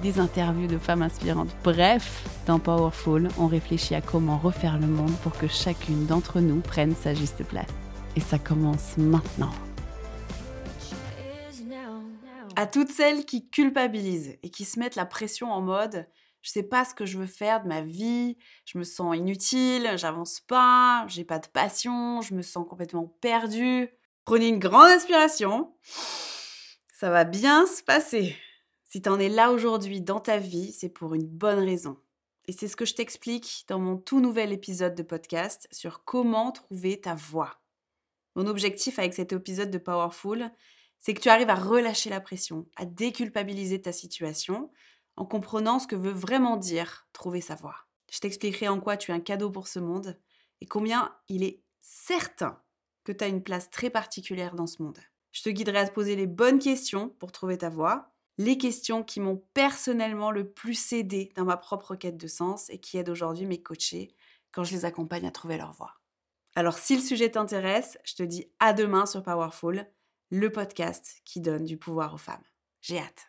des interviews de femmes inspirantes. Bref, dans Powerful, on réfléchit à comment refaire le monde pour que chacune d'entre nous prenne sa juste place. Et ça commence maintenant. À toutes celles qui culpabilisent et qui se mettent la pression en mode je sais pas ce que je veux faire de ma vie, je me sens inutile, j'avance pas, j'ai pas de passion, je me sens complètement perdue. Prenez une grande inspiration. Ça va bien se passer. Si tu en es là aujourd'hui dans ta vie, c'est pour une bonne raison. Et c'est ce que je t'explique dans mon tout nouvel épisode de podcast sur comment trouver ta voie. Mon objectif avec cet épisode de Powerful, c'est que tu arrives à relâcher la pression, à déculpabiliser ta situation en comprenant ce que veut vraiment dire trouver sa voie. Je t'expliquerai en quoi tu es un cadeau pour ce monde et combien il est certain que tu as une place très particulière dans ce monde. Je te guiderai à te poser les bonnes questions pour trouver ta voie les questions qui m'ont personnellement le plus aidé dans ma propre quête de sens et qui aident aujourd'hui mes coachés quand je les accompagne à trouver leur voie. Alors si le sujet t'intéresse, je te dis à demain sur Powerful, le podcast qui donne du pouvoir aux femmes. J'ai hâte.